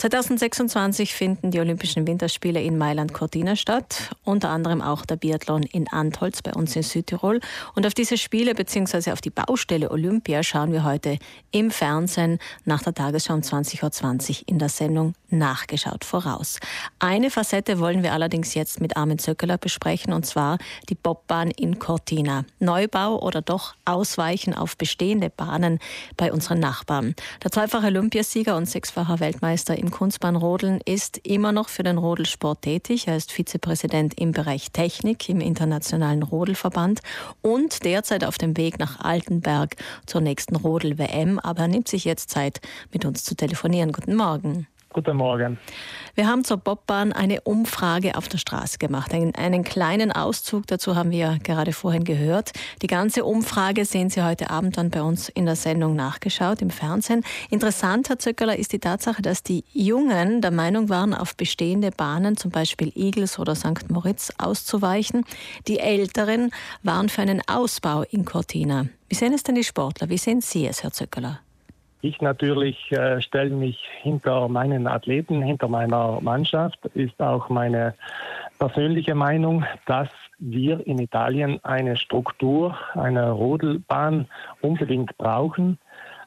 2026 finden die Olympischen Winterspiele in Mailand Cortina statt, unter anderem auch der Biathlon in Antholz bei uns in Südtirol. Und auf diese Spiele bzw. auf die Baustelle Olympia schauen wir heute im Fernsehen nach der Tagesschau um 20.20 Uhr in der Sendung Nachgeschaut voraus. Eine Facette wollen wir allerdings jetzt mit Armin Zöckeler besprechen, und zwar die Bobbahn in Cortina. Neubau oder doch Ausweichen auf bestehende Bahnen bei unseren Nachbarn. Der zweifache Olympiasieger und sechsfacher Weltmeister im Kunstbahnrodeln ist immer noch für den Rodelsport tätig. Er ist Vizepräsident im Bereich Technik im Internationalen Rodelverband und derzeit auf dem Weg nach Altenberg zur nächsten Rodel-WM. Aber er nimmt sich jetzt Zeit, mit uns zu telefonieren. Guten Morgen. Guten Morgen. Wir haben zur Bobbahn eine Umfrage auf der Straße gemacht. Einen, einen, kleinen Auszug dazu haben wir gerade vorhin gehört. Die ganze Umfrage sehen Sie heute Abend dann bei uns in der Sendung nachgeschaut im Fernsehen. Interessant, Herr Zöckerler, ist die Tatsache, dass die Jungen der Meinung waren, auf bestehende Bahnen, zum Beispiel Igels oder St. Moritz, auszuweichen. Die Älteren waren für einen Ausbau in Cortina. Wie sehen es denn die Sportler? Wie sehen Sie es, Herr Zöckerler? Ich natürlich äh, stelle mich hinter meinen Athleten, hinter meiner Mannschaft. Ist auch meine persönliche Meinung, dass wir in Italien eine Struktur, eine Rodelbahn unbedingt brauchen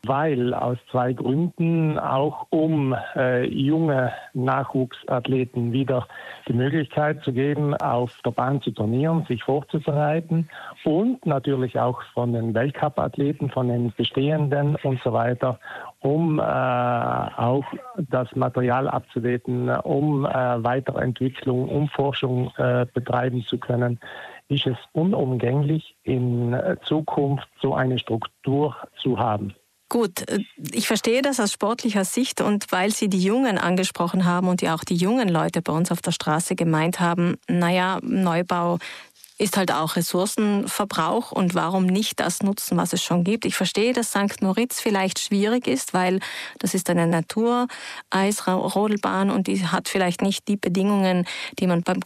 weil aus zwei Gründen, auch um äh, junge Nachwuchsathleten wieder die Möglichkeit zu geben, auf der Bahn zu trainieren, sich vorzubereiten und natürlich auch von den Weltcup-Athleten, von den bestehenden und so weiter, um äh, auch das Material abzudaten, um äh, Weiterentwicklung, um Forschung äh, betreiben zu können, ist es unumgänglich, in Zukunft so eine Struktur zu haben. Gut, äh, ich verstehe das aus sportlicher Sicht und weil Sie die Jungen angesprochen haben und ja auch die jungen Leute bei uns auf der Straße gemeint haben, naja, Neubau ist halt auch Ressourcenverbrauch und warum nicht das nutzen, was es schon gibt. Ich verstehe, dass St. Moritz vielleicht schwierig ist, weil das ist eine Natur-Eisrodelbahn und die hat vielleicht nicht die Bedingungen, die man beim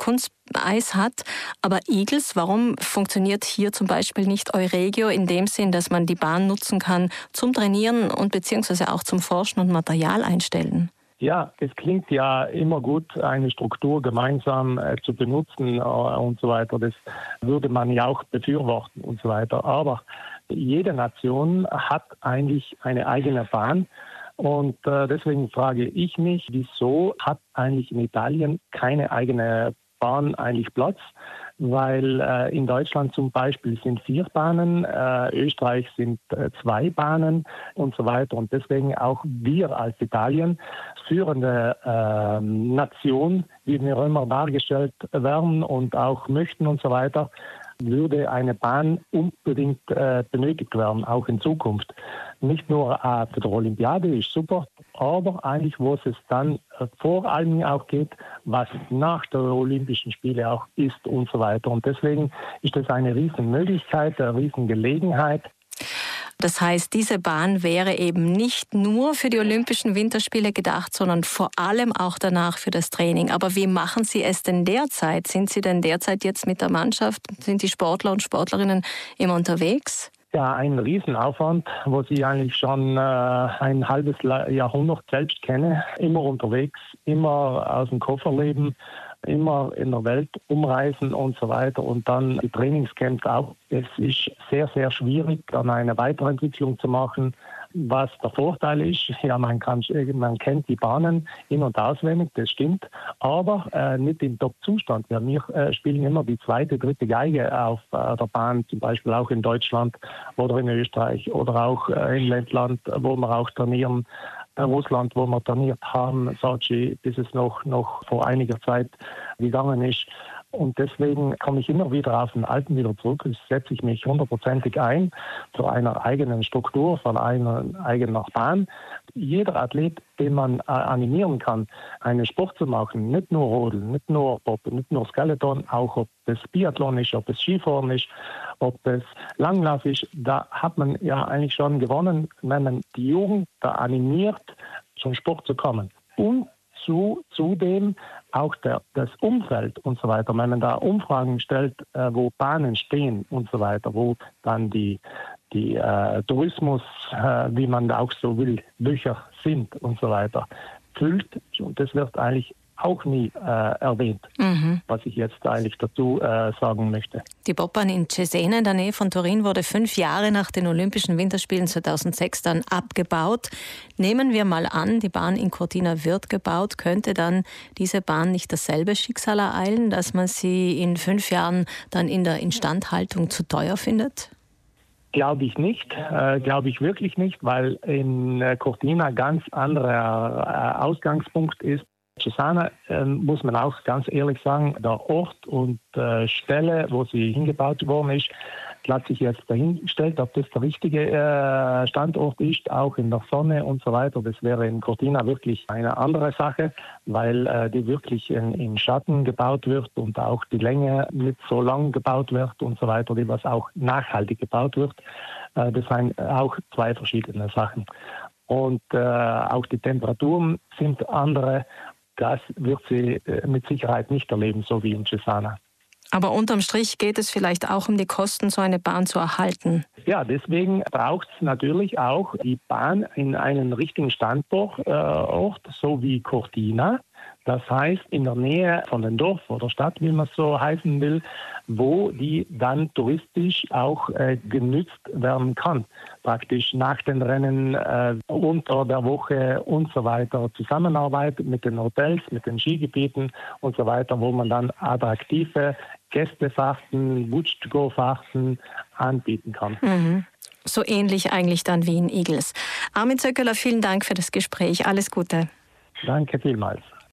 Kunsteis hat. Aber Igels, warum funktioniert hier zum Beispiel nicht Euregio in dem Sinn, dass man die Bahn nutzen kann zum Trainieren und beziehungsweise auch zum Forschen und Material einstellen? Ja, es klingt ja immer gut, eine Struktur gemeinsam äh, zu benutzen äh, und so weiter. Das würde man ja auch befürworten und so weiter. Aber jede Nation hat eigentlich eine eigene Bahn. Und äh, deswegen frage ich mich, wieso hat eigentlich in Italien keine eigene Bahn eigentlich Platz? weil äh, in Deutschland zum Beispiel sind vier Bahnen, äh, Österreich sind äh, zwei Bahnen und so weiter. Und deswegen auch wir als Italien führende äh, Nation, wie wir immer dargestellt werden und auch möchten und so weiter, würde eine Bahn unbedingt äh, benötigt werden, auch in Zukunft. Nicht nur äh, für die Olympiade ist super, aber eigentlich, wo es dann äh, vor allem auch geht, was nach der Olympischen Spiele auch ist und so weiter. Und deswegen ist das eine Riesenmöglichkeit, eine Riesengelegenheit, das heißt, diese Bahn wäre eben nicht nur für die Olympischen Winterspiele gedacht, sondern vor allem auch danach für das Training. Aber wie machen Sie es denn derzeit? Sind Sie denn derzeit jetzt mit der Mannschaft? Sind die Sportler und Sportlerinnen immer unterwegs? Ja, ein Riesenaufwand, wo ich eigentlich schon äh, ein halbes Jahrhundert selbst kenne. Immer unterwegs, immer aus dem Koffer leben, immer in der Welt umreisen und so weiter und dann die Trainingscamps auch. Es ist sehr, sehr schwierig, dann eine Weiterentwicklung zu machen. Was der Vorteil ist, ja, man, kann, man kennt die Bahnen in- und auswendig, das stimmt, aber äh, nicht im Top-Zustand. Wir äh, spielen immer die zweite, dritte Geige auf äh, der Bahn, zum Beispiel auch in Deutschland oder in Österreich oder auch äh, in Lettland, wo wir auch trainieren. Russland, wo wir trainiert haben, Sochi, bis es noch, noch vor einiger Zeit gegangen ist. Und deswegen komme ich immer wieder auf den Alten wieder zurück. Ich setze ich mich hundertprozentig ein zu einer eigenen Struktur, von einer eigenen Bahn. Jeder Athlet, den man äh, animieren kann, einen Sport zu machen, nicht nur Rodeln, nicht nur Bob, nicht nur Skeleton, auch ob es Biathlon ist, ob es Skifahren ist, ob es Langlauf ist, da hat man ja eigentlich schon gewonnen, wenn man die Jugend da animiert, zum Sport zu kommen. Und zu, zudem auch der, das Umfeld und so weiter. Wenn man da Umfragen stellt, äh, wo Bahnen stehen und so weiter, wo dann die, die äh, Tourismus, äh, wie man auch so will, Bücher sind und so weiter, füllt. Das wird eigentlich auch nie äh, erwähnt, mhm. was ich jetzt eigentlich dazu äh, sagen möchte. Die Bobbahn in Cesena in der Nähe von Turin wurde fünf Jahre nach den Olympischen Winterspielen 2006 dann abgebaut. Nehmen wir mal an, die Bahn in Cortina wird gebaut, könnte dann diese Bahn nicht dasselbe Schicksal ereilen, dass man sie in fünf Jahren dann in der Instandhaltung zu teuer findet? Glaube ich nicht, äh, glaube ich wirklich nicht, weil in äh, Cortina ganz anderer äh, Ausgangspunkt ist. Cesana äh, muss man auch ganz ehrlich sagen, der Ort und äh, Stelle, wo sie hingebaut worden ist, hat sich jetzt dahingestellt, ob das der richtige äh, Standort ist, auch in der Sonne und so weiter. Das wäre in Cortina wirklich eine andere Sache, weil äh, die wirklich in, in, Schatten gebaut wird und auch die Länge nicht so lang gebaut wird und so weiter, die was auch nachhaltig gebaut wird. Äh, das sind auch zwei verschiedene Sachen. Und äh, auch die Temperaturen sind andere das wird sie äh, mit Sicherheit nicht erleben, so wie in Cesana. Aber unterm Strich geht es vielleicht auch um die Kosten, so eine Bahn zu erhalten. Ja, deswegen braucht es natürlich auch die Bahn in einen richtigen Standort, äh, so wie Cortina. Das heißt, in der Nähe von dem Dorf oder Stadt, wie man es so heißen will, wo die dann touristisch auch äh, genützt werden kann. Praktisch nach den Rennen, äh, unter der Woche und so weiter. Zusammenarbeit mit den Hotels, mit den Skigebieten und so weiter, wo man dann attraktive Gästefahrten, Butch-to-go-Fahrten anbieten kann. Mhm. So ähnlich eigentlich dann wie in Igels. Armin Zöckeler, vielen Dank für das Gespräch. Alles Gute. Danke vielmals.